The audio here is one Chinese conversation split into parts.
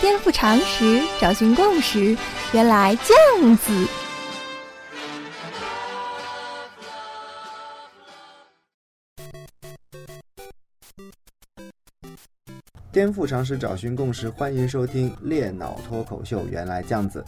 颠覆常识，找寻共识，原来这样子。颠覆常识，找寻共识，欢迎收听猎脑脱口秀。原来这样子。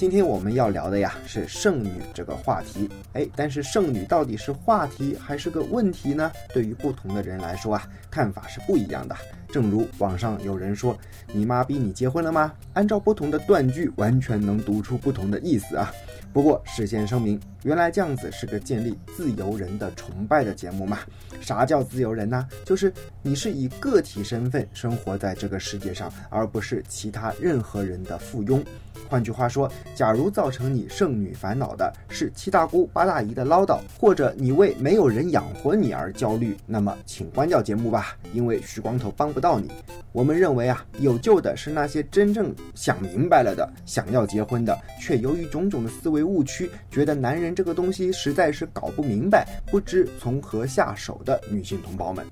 今天我们要聊的呀是剩女这个话题，哎，但是剩女到底是话题还是个问题呢？对于不同的人来说啊，看法是不一样的。正如网上有人说：“你妈逼你结婚了吗？”按照不同的断句，完全能读出不同的意思啊。不过事先声明，原来这样子是个建立自由人的崇拜的节目嘛？啥叫自由人呢？就是你是以个体身份生活在这个世界上，而不是其他任何人的附庸。换句话说，假如造成你剩女烦恼的是七大姑八大姨的唠叨，或者你为没有人养活你而焦虑，那么请关掉节目吧，因为徐光头帮不到你。我们认为啊，有救的是那些真正想明白了的、想要结婚的，却由于种种的思维误区，觉得男人这个东西实在是搞不明白，不知从何下手的女性同胞们。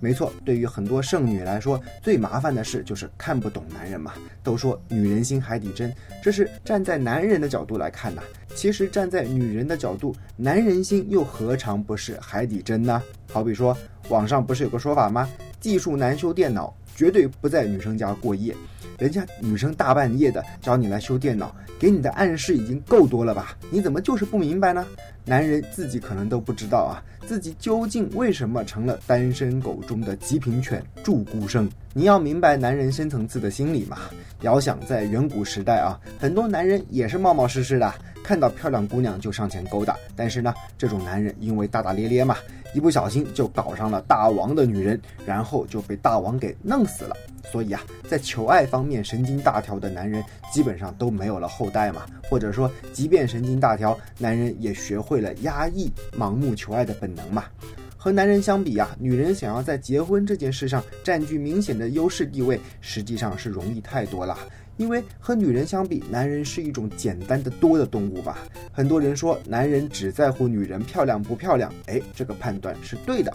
没错，对于很多剩女来说，最麻烦的事就是看不懂男人嘛。都说女人心海底针，这是站在男人的角度来看呐。其实站在女人的角度，男人心又何尝不是海底针呢？好比说，网上不是有个说法吗？技术男修电脑，绝对不在女生家过夜。人家女生大半夜的找你来修电脑，给你的暗示已经够多了吧？你怎么就是不明白呢？男人自己可能都不知道啊，自己究竟为什么成了单身狗中的极品犬祝孤生？你要明白男人深层次的心理嘛。遥想在远古时代啊，很多男人也是冒冒失失的，看到漂亮姑娘就上前勾搭。但是呢，这种男人因为大大咧咧嘛，一不小心就搞上了大王的女人，然后就被大王给弄死了。所以啊，在求爱方面神经大条的男人基本上都没有了后代嘛，或者说，即便神经大条，男人也学会了压抑盲目求爱的本能嘛。和男人相比啊，女人想要在结婚这件事上占据明显的优势地位，实际上是容易太多了。因为和女人相比，男人是一种简单的多的动物吧。很多人说男人只在乎女人漂亮不漂亮，哎，这个判断是对的。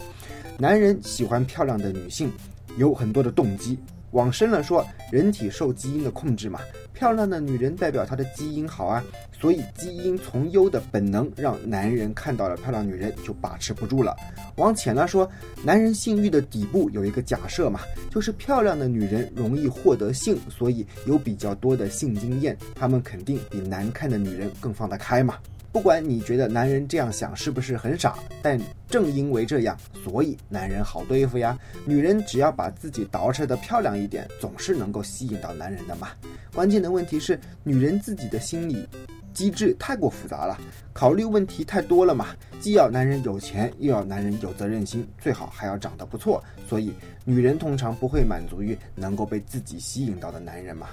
男人喜欢漂亮的女性，有很多的动机。往深了说，人体受基因的控制嘛，漂亮的女人代表她的基因好啊，所以基因从优的本能让男人看到了漂亮女人就把持不住了。往浅了说，男人性欲的底部有一个假设嘛，就是漂亮的女人容易获得性，所以有比较多的性经验，他们肯定比难看的女人更放得开嘛。不管你觉得男人这样想是不是很傻，但正因为这样，所以男人好对付呀。女人只要把自己捯饬的漂亮一点，总是能够吸引到男人的嘛。关键的问题是，女人自己的心理机制太过复杂了，考虑问题太多了嘛。既要男人有钱，又要男人有责任心，最好还要长得不错。所以，女人通常不会满足于能够被自己吸引到的男人嘛。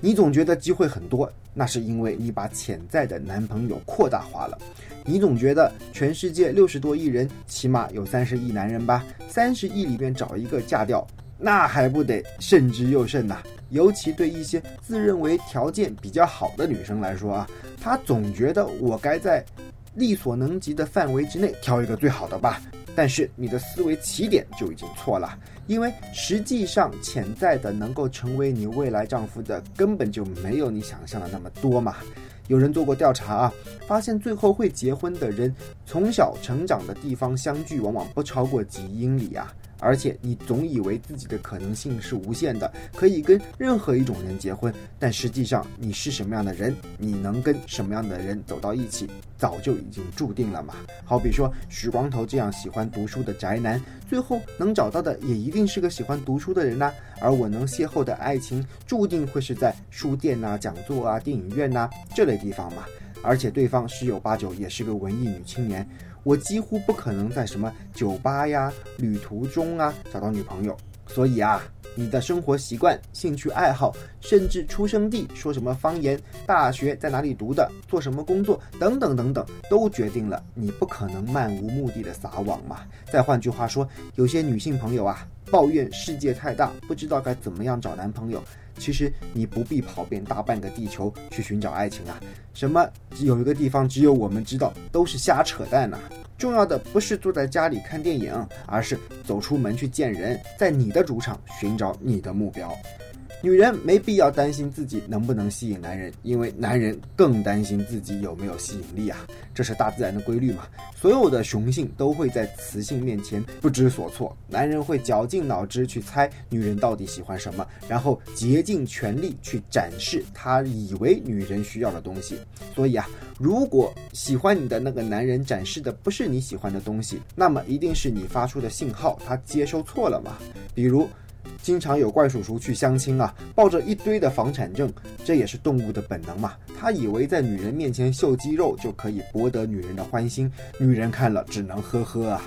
你总觉得机会很多，那是因为你把潜在的男朋友扩大化了。你总觉得全世界六十多亿人，起码有三十亿男人吧？三十亿里面找一个嫁掉，那还不得慎之又慎呐？尤其对一些自认为条件比较好的女生来说啊，她总觉得我该在力所能及的范围之内挑一个最好的吧。但是你的思维起点就已经错了，因为实际上潜在的能够成为你未来丈夫的根本就没有你想象的那么多嘛。有人做过调查啊，发现最后会结婚的人，从小成长的地方相距往往不超过几英里啊。而且你总以为自己的可能性是无限的，可以跟任何一种人结婚，但实际上你是什么样的人，你能跟什么样的人走到一起，早就已经注定了嘛。好比说许光头这样喜欢读书的宅男，最后能找到的也一定是个喜欢读书的人呐。而我能邂逅的爱情，注定会是在书店呐、讲座啊、电影院呐这类地方嘛。而且对方十有八九也是个文艺女青年。我几乎不可能在什么酒吧呀、旅途中啊找到女朋友，所以啊，你的生活习惯、兴趣爱好，甚至出生地、说什么方言、大学在哪里读的、做什么工作等等等等，都决定了你不可能漫无目的的撒网嘛。再换句话说，有些女性朋友啊，抱怨世界太大，不知道该怎么样找男朋友。其实你不必跑遍大半个地球去寻找爱情啊！什么有一个地方只有我们知道，都是瞎扯淡呐！重要的不是坐在家里看电影，而是走出门去见人，在你的主场寻找你的目标。女人没必要担心自己能不能吸引男人，因为男人更担心自己有没有吸引力啊！这是大自然的规律嘛。所有的雄性都会在雌性面前不知所措，男人会绞尽脑汁去猜女人到底喜欢什么，然后竭尽全力去展示他以为女人需要的东西。所以啊，如果喜欢你的那个男人展示的不是你喜欢的东西，那么一定是你发出的信号他接收错了嘛？比如。经常有怪叔叔去相亲啊，抱着一堆的房产证，这也是动物的本能嘛。他以为在女人面前秀肌肉就可以博得女人的欢心，女人看了只能呵呵啊。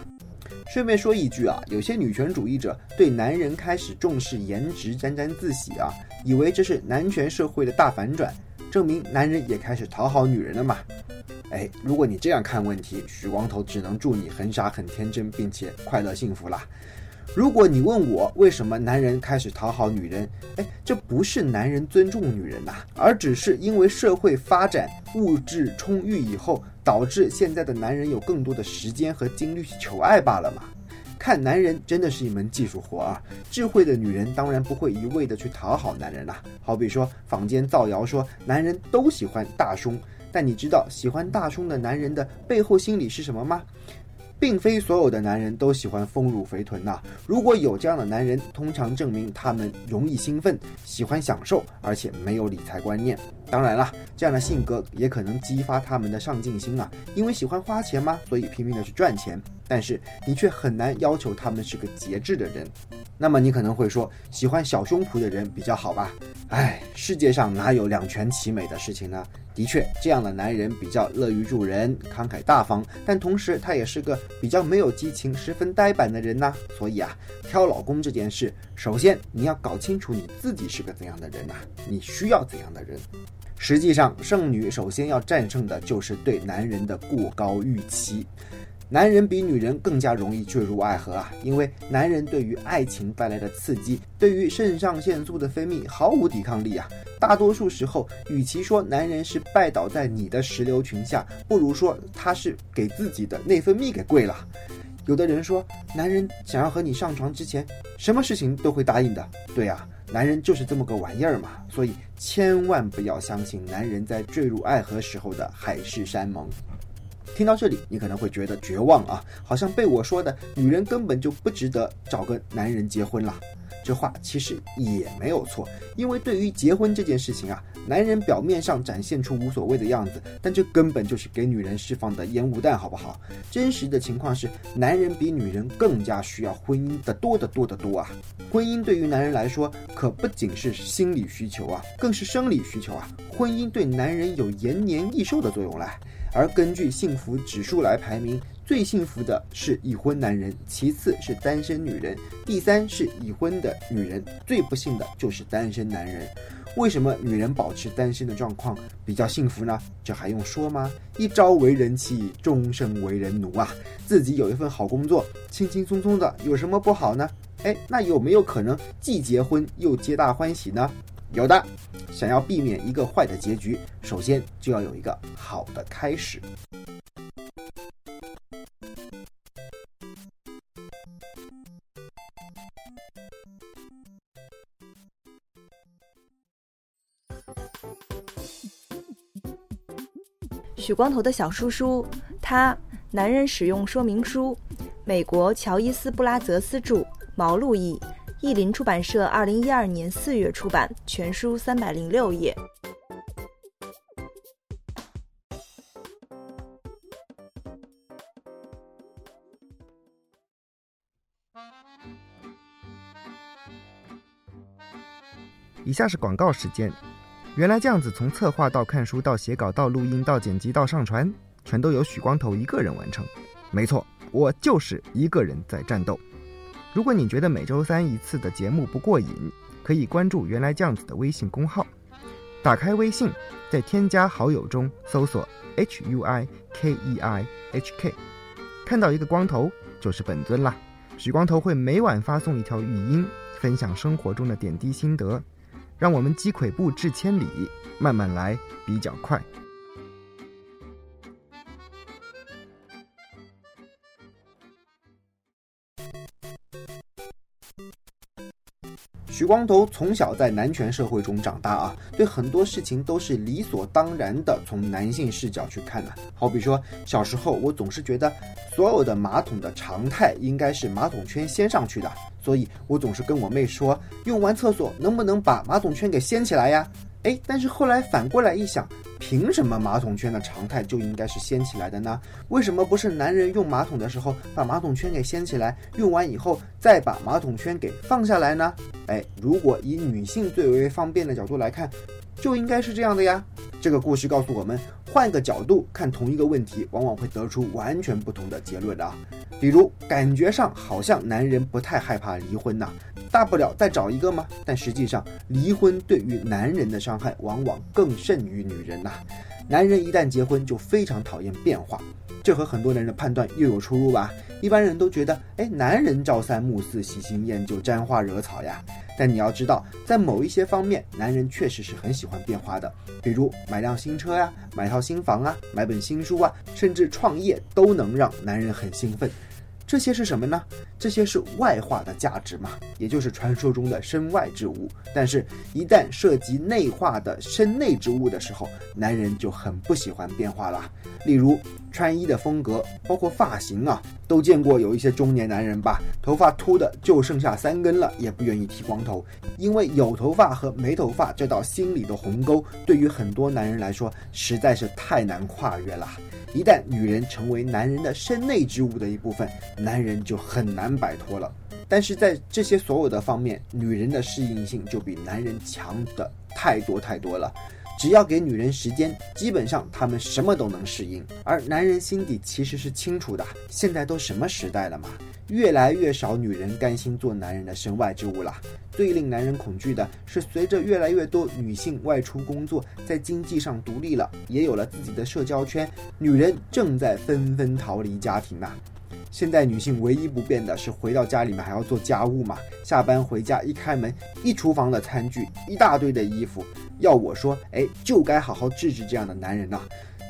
顺便说一句啊，有些女权主义者对男人开始重视颜值沾沾自喜啊，以为这是男权社会的大反转，证明男人也开始讨好女人了嘛。哎，如果你这样看问题，许光头只能祝你很傻很天真，并且快乐幸福啦。如果你问我为什么男人开始讨好女人，哎，这不是男人尊重女人呐，而只是因为社会发展、物质充裕以后，导致现在的男人有更多的时间和精力去求爱罢了嘛。看男人真的是一门技术活啊，智慧的女人当然不会一味的去讨好男人啦。好比说坊间造谣说男人都喜欢大胸，但你知道喜欢大胸的男人的背后心理是什么吗？并非所有的男人都喜欢丰乳肥臀呐。如果有这样的男人，通常证明他们容易兴奋，喜欢享受，而且没有理财观念。当然了，这样的性格也可能激发他们的上进心啊，因为喜欢花钱嘛，所以拼命的去赚钱。但是你却很难要求他们是个节制的人。那么你可能会说，喜欢小胸脯的人比较好吧？哎，世界上哪有两全其美的事情呢？的确，这样的男人比较乐于助人、慷慨大方，但同时他也是个比较没有激情、十分呆板的人呐。所以啊，挑老公这件事，首先你要搞清楚你自己是个怎样的人呐，你需要怎样的人。实际上，剩女首先要战胜的就是对男人的过高预期。男人比女人更加容易坠入爱河啊，因为男人对于爱情带来的刺激，对于肾上腺素的分泌毫无抵抗力啊。大多数时候，与其说男人是拜倒在你的石榴裙下，不如说他是给自己的内分泌给跪了。有的人说，男人想要和你上床之前，什么事情都会答应的。对啊，男人就是这么个玩意儿嘛。所以千万不要相信男人在坠入爱河时候的海誓山盟。听到这里，你可能会觉得绝望啊，好像被我说的女人根本就不值得找个男人结婚了。这话其实也没有错，因为对于结婚这件事情啊，男人表面上展现出无所谓的样子，但这根本就是给女人释放的烟雾弹，好不好？真实的情况是，男人比女人更加需要婚姻的多得多得多啊！婚姻对于男人来说，可不仅是心理需求啊，更是生理需求啊！婚姻对男人有延年益寿的作用嘞。而根据幸福指数来排名，最幸福的是已婚男人，其次是单身女人，第三是已婚的女人，最不幸的就是单身男人。为什么女人保持单身的状况比较幸福呢？这还用说吗？一朝为人妻，终身为人奴啊！自己有一份好工作，轻轻松松的，有什么不好呢？哎，那有没有可能既结婚又皆大欢喜呢？有的，想要避免一个坏的结局，首先就要有一个好的开始。许光头的小叔叔，他男人使用说明书，美国乔伊斯布拉泽斯著，毛路译。译林出版社二零一二年四月出版，全书三百零六页。以下是广告时间。原来这样子，从策划到看书到写稿到录音到剪辑到上传，全都由许光头一个人完成。没错，我就是一个人在战斗。如果你觉得每周三一次的节目不过瘾，可以关注“原来酱子”的微信公号。打开微信，在添加好友中搜索 “h u i k e i h k”，看到一个光头就是本尊啦。许光头会每晚发送一条语音，分享生活中的点滴心得，让我们积跬步至千里，慢慢来比较快。许光头从小在男权社会中长大啊，对很多事情都是理所当然的从男性视角去看的。好比说，小时候我总是觉得所有的马桶的常态应该是马桶圈掀上去的，所以我总是跟我妹说，用完厕所能不能把马桶圈给掀起来呀？哎，但是后来反过来一想。凭什么马桶圈的常态就应该是掀起来的呢？为什么不是男人用马桶的时候把马桶圈给掀起来，用完以后再把马桶圈给放下来呢？哎，如果以女性最为方便的角度来看，就应该是这样的呀。这个故事告诉我们，换个角度看同一个问题，往往会得出完全不同的结论啊。比如，感觉上好像男人不太害怕离婚呐。大不了再找一个吗？但实际上，离婚对于男人的伤害往往更甚于女人呐。男人一旦结婚，就非常讨厌变化，这和很多男人的判断又有出入吧？一般人都觉得，哎，男人朝三暮四、喜新厌旧、沾花惹草呀。但你要知道，在某一些方面，男人确实是很喜欢变化的，比如买辆新车呀，买套新房啊，买本新书啊，甚至创业都能让男人很兴奋。这些是什么呢？这些是外化的价值嘛，也就是传说中的身外之物。但是，一旦涉及内化的身内之物的时候，男人就很不喜欢变化了。例如，穿衣的风格，包括发型啊，都见过有一些中年男人吧，头发秃的就剩下三根了，也不愿意剃光头，因为有头发和没头发这道心理的鸿沟，对于很多男人来说实在是太难跨越了。一旦女人成为男人的身内之物的一部分，男人就很难摆脱了。但是在这些所有的方面，女人的适应性就比男人强的太多太多了。只要给女人时间，基本上她们什么都能适应。而男人心底其实是清楚的，现在都什么时代了嘛，越来越少女人甘心做男人的身外之物了。最令男人恐惧的是，随着越来越多女性外出工作，在经济上独立了，也有了自己的社交圈，女人正在纷纷逃离家庭呐。现在女性唯一不变的是回到家里面还要做家务嘛，下班回家一开门，一厨房的餐具，一大堆的衣服。要我说，哎，就该好好治治这样的男人呐，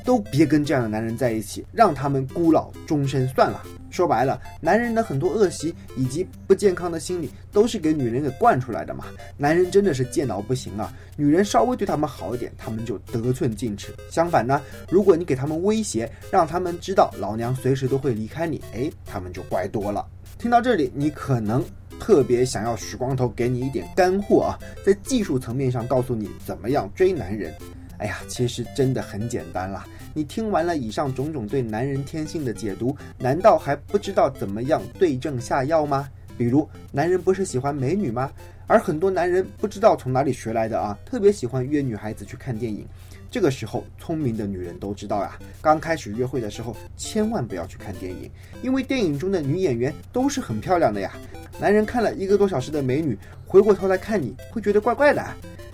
都别跟这样的男人在一起，让他们孤老终身算了。说白了，男人的很多恶习以及不健康的心理，都是给女人给惯出来的嘛。男人真的是贱到不行啊，女人稍微对他们好一点，他们就得寸进尺。相反呢，如果你给他们威胁，让他们知道老娘随时都会离开你，哎，他们就乖多了。听到这里，你可能。特别想要许光头给你一点干货啊，在技术层面上告诉你怎么样追男人。哎呀，其实真的很简单啦。你听完了以上种种对男人天性的解读，难道还不知道怎么样对症下药吗？比如，男人不是喜欢美女吗？而很多男人不知道从哪里学来的啊，特别喜欢约女孩子去看电影。这个时候，聪明的女人都知道呀，刚开始约会的时候，千万不要去看电影，因为电影中的女演员都是很漂亮的呀。男人看了一个多小时的美女，回过头来看你会觉得怪怪的。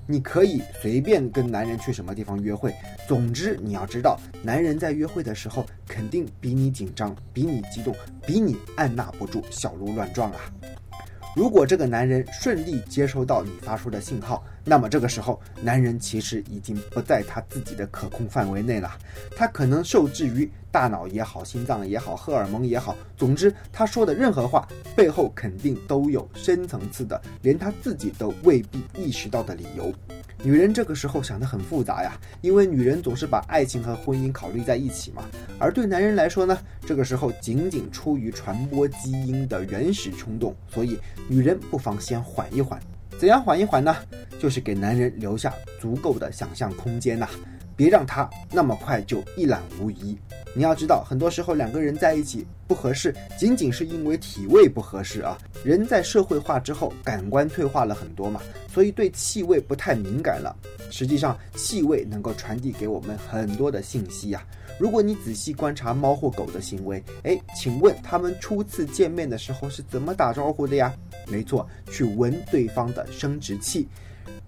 你可以随便跟男人去什么地方约会，总之你要知道，男人在约会的时候肯定比你紧张，比你激动，比你按捺不住小鹿乱撞啊。如果这个男人顺利接收到你发出的信号，那么这个时候，男人其实已经不在他自己的可控范围内了。他可能受制于大脑也好、心脏也好、荷尔蒙也好，总之他说的任何话背后肯定都有深层次的，连他自己都未必意识到的理由。女人这个时候想得很复杂呀，因为女人总是把爱情和婚姻考虑在一起嘛。而对男人来说呢，这个时候仅仅出于传播基因的原始冲动，所以女人不妨先缓一缓。怎样缓一缓呢？就是给男人留下足够的想象空间呐。别让他那么快就一览无遗。你要知道，很多时候两个人在一起不合适，仅仅是因为体味不合适啊。人在社会化之后，感官退化了很多嘛，所以对气味不太敏感了。实际上，气味能够传递给我们很多的信息呀。如果你仔细观察猫或狗的行为，哎，请问他们初次见面的时候是怎么打招呼的呀？没错，去闻对方的生殖器。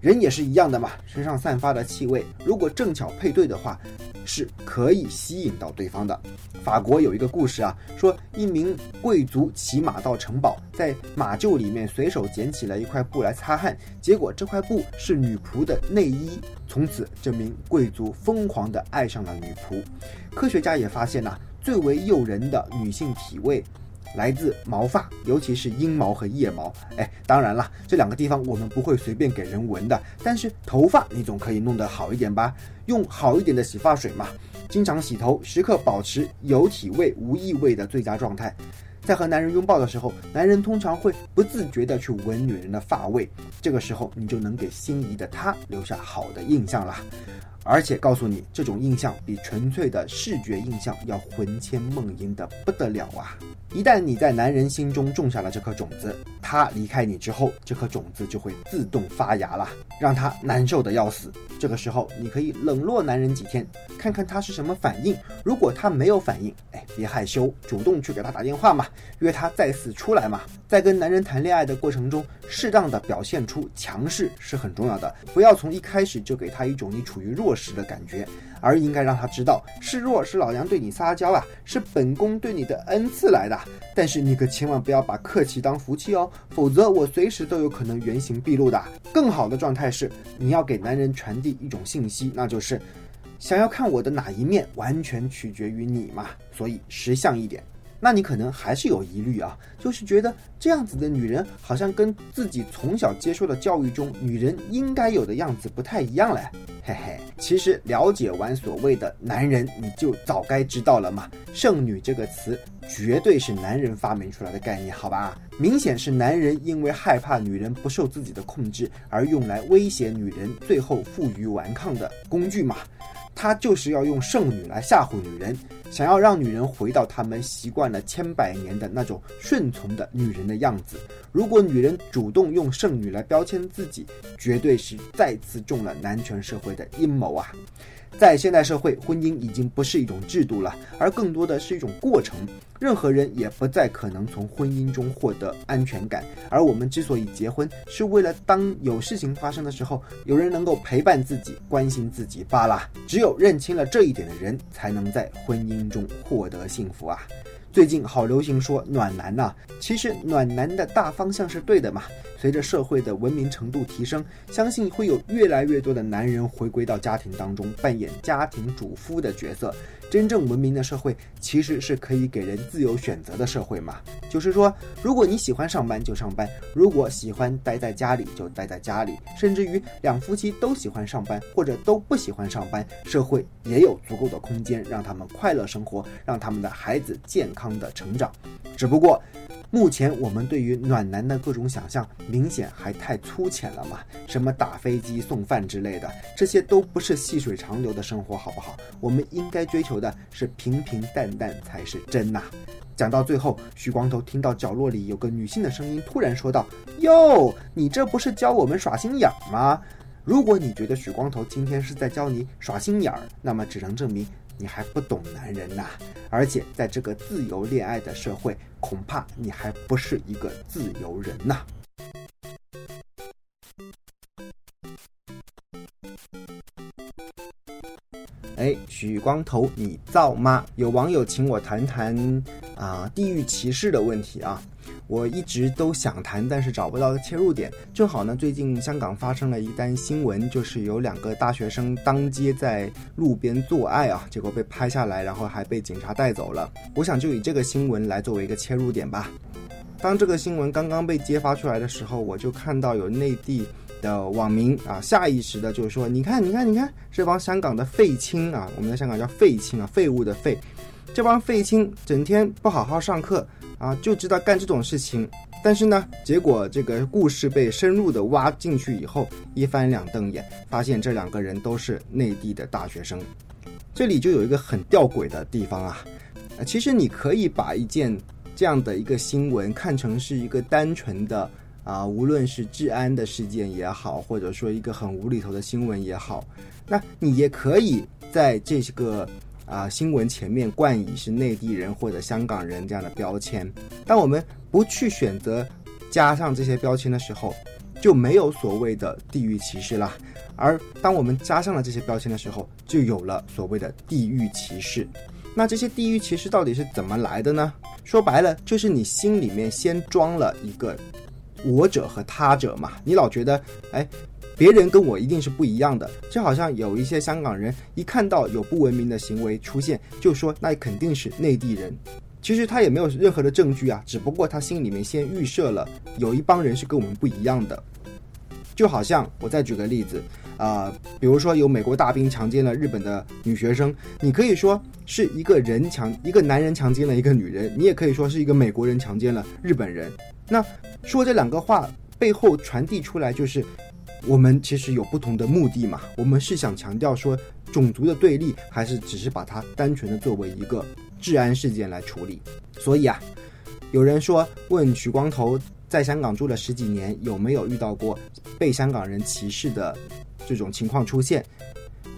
人也是一样的嘛，身上散发的气味，如果正巧配对的话，是可以吸引到对方的。法国有一个故事啊，说一名贵族骑马到城堡，在马厩里面随手捡起了一块布来擦汗，结果这块布是女仆的内衣。从此，这名贵族疯狂地爱上了女仆。科学家也发现呐，最为诱人的女性体味。来自毛发，尤其是阴毛和腋毛。哎，当然了，这两个地方我们不会随便给人闻的。但是头发你总可以弄得好一点吧？用好一点的洗发水嘛，经常洗头，时刻保持有体味无异味的最佳状态。在和男人拥抱的时候，男人通常会不自觉地去闻女人的发味，这个时候你就能给心仪的她留下好的印象了。而且告诉你，这种印象比纯粹的视觉印象要魂牵梦萦的不得了啊！一旦你在男人心中种下了这颗种子，他离开你之后，这颗种子就会自动发芽了，让他难受的要死。这个时候，你可以冷落男人几天，看看他是什么反应。如果他没有反应，哎，别害羞，主动去给他打电话嘛，约他再次出来嘛。在跟男人谈恋爱的过程中，适当的表现出强势是很重要的，不要从一开始就给他一种你处于弱弱势的感觉，而应该让他知道示弱是老娘对你撒娇啊，是本宫对你的恩赐来的。但是你可千万不要把客气当福气哦，否则我随时都有可能原形毕露的。更好的状态是，你要给男人传递一种信息，那就是想要看我的哪一面，完全取决于你嘛。所以识相一点。那你可能还是有疑虑啊，就是觉得这样子的女人好像跟自己从小接受的教育中女人应该有的样子不太一样嘞。嘿嘿，其实了解完所谓的男人，你就早该知道了嘛。剩女这个词绝对是男人发明出来的概念，好吧？明显是男人因为害怕女人不受自己的控制而用来威胁女人，最后负隅顽抗的工具嘛。他就是要用剩女来吓唬女人，想要让女人回到他们习惯了千百年的那种顺从的女人的样子。如果女人主动用剩女来标签自己，绝对是再次中了男权社会的阴谋啊！在现代社会，婚姻已经不是一种制度了，而更多的是一种过程。任何人也不再可能从婚姻中获得安全感。而我们之所以结婚，是为了当有事情发生的时候，有人能够陪伴自己、关心自己罢了。只有认清了这一点的人，才能在婚姻中获得幸福啊！最近好流行说暖男呐，其实暖男的大方向是对的嘛。随着社会的文明程度提升，相信会有越来越多的男人回归到家庭当中，扮演家庭主夫的角色。真正文明的社会其实是可以给人自由选择的社会嘛。就是说，如果你喜欢上班就上班，如果喜欢待在家里就待在家里，甚至于两夫妻都喜欢上班或者都不喜欢上班，社会也有足够的空间让他们快乐生活，让他们的孩子健康的成长。只不过。目前我们对于暖男的各种想象，明显还太粗浅了嘛？什么打飞机、送饭之类的，这些都不是细水长流的生活，好不好？我们应该追求的是平平淡淡才是真呐。讲到最后，许光头听到角落里有个女性的声音，突然说道：“哟，你这不是教我们耍心眼儿吗？如果你觉得许光头今天是在教你耍心眼儿，那么只能证明。”你还不懂男人呐，而且在这个自由恋爱的社会，恐怕你还不是一个自由人呐。哎，许光头，你造吗？有网友请我谈谈啊，地域歧视的问题啊。我一直都想谈，但是找不到切入点。正好呢，最近香港发生了一单新闻，就是有两个大学生当街在路边做爱啊，结果被拍下来，然后还被警察带走了。我想就以这个新闻来作为一个切入点吧。当这个新闻刚刚被揭发出来的时候，我就看到有内地的网民啊，下意识的就是说：“你看，你看，你看，这帮香港的废青啊，我们在香港叫废青啊，废物的废，这帮废青整天不好好上课。”啊，就知道干这种事情，但是呢，结果这个故事被深入的挖进去以后，一翻两瞪眼，发现这两个人都是内地的大学生，这里就有一个很吊诡的地方啊。其实你可以把一件这样的一个新闻看成是一个单纯的啊，无论是治安的事件也好，或者说一个很无厘头的新闻也好，那你也可以在这个。啊，新闻前面冠以是内地人或者香港人这样的标签，当我们不去选择加上这些标签的时候，就没有所谓的地域歧视啦。而当我们加上了这些标签的时候，就有了所谓的地域歧视。那这些地域歧视到底是怎么来的呢？说白了，就是你心里面先装了一个我者和他者嘛。你老觉得，哎，别人跟我一定是不一样的。就好像有一些香港人一看到有不文明的行为出现，就说那肯定是内地人。其实他也没有任何的证据啊，只不过他心里面先预设了有一帮人是跟我们不一样的。就好像我再举个例子。啊，比如说有美国大兵强奸了日本的女学生，你可以说是一个人强一个男人强奸了一个女人，你也可以说是一个美国人强奸了日本人。那说这两个话背后传递出来就是，我们其实有不同的目的嘛。我们是想强调说种族的对立，还是只是把它单纯的作为一个治安事件来处理？所以啊，有人说问许光头在香港住了十几年，有没有遇到过被香港人歧视的？这种情况出现，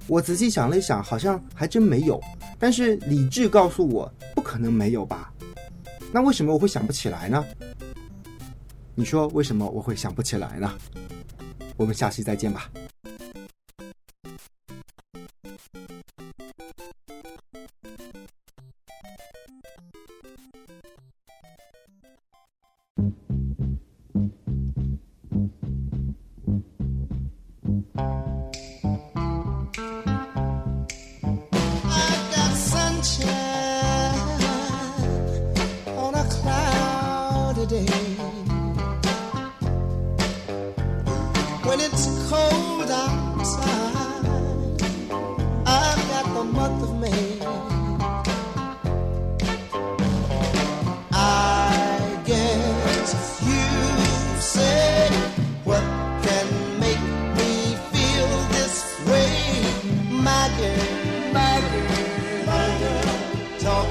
我仔细想了一想，好像还真没有。但是理智告诉我，不可能没有吧？那为什么我会想不起来呢？你说为什么我会想不起来呢？我们下期再见吧。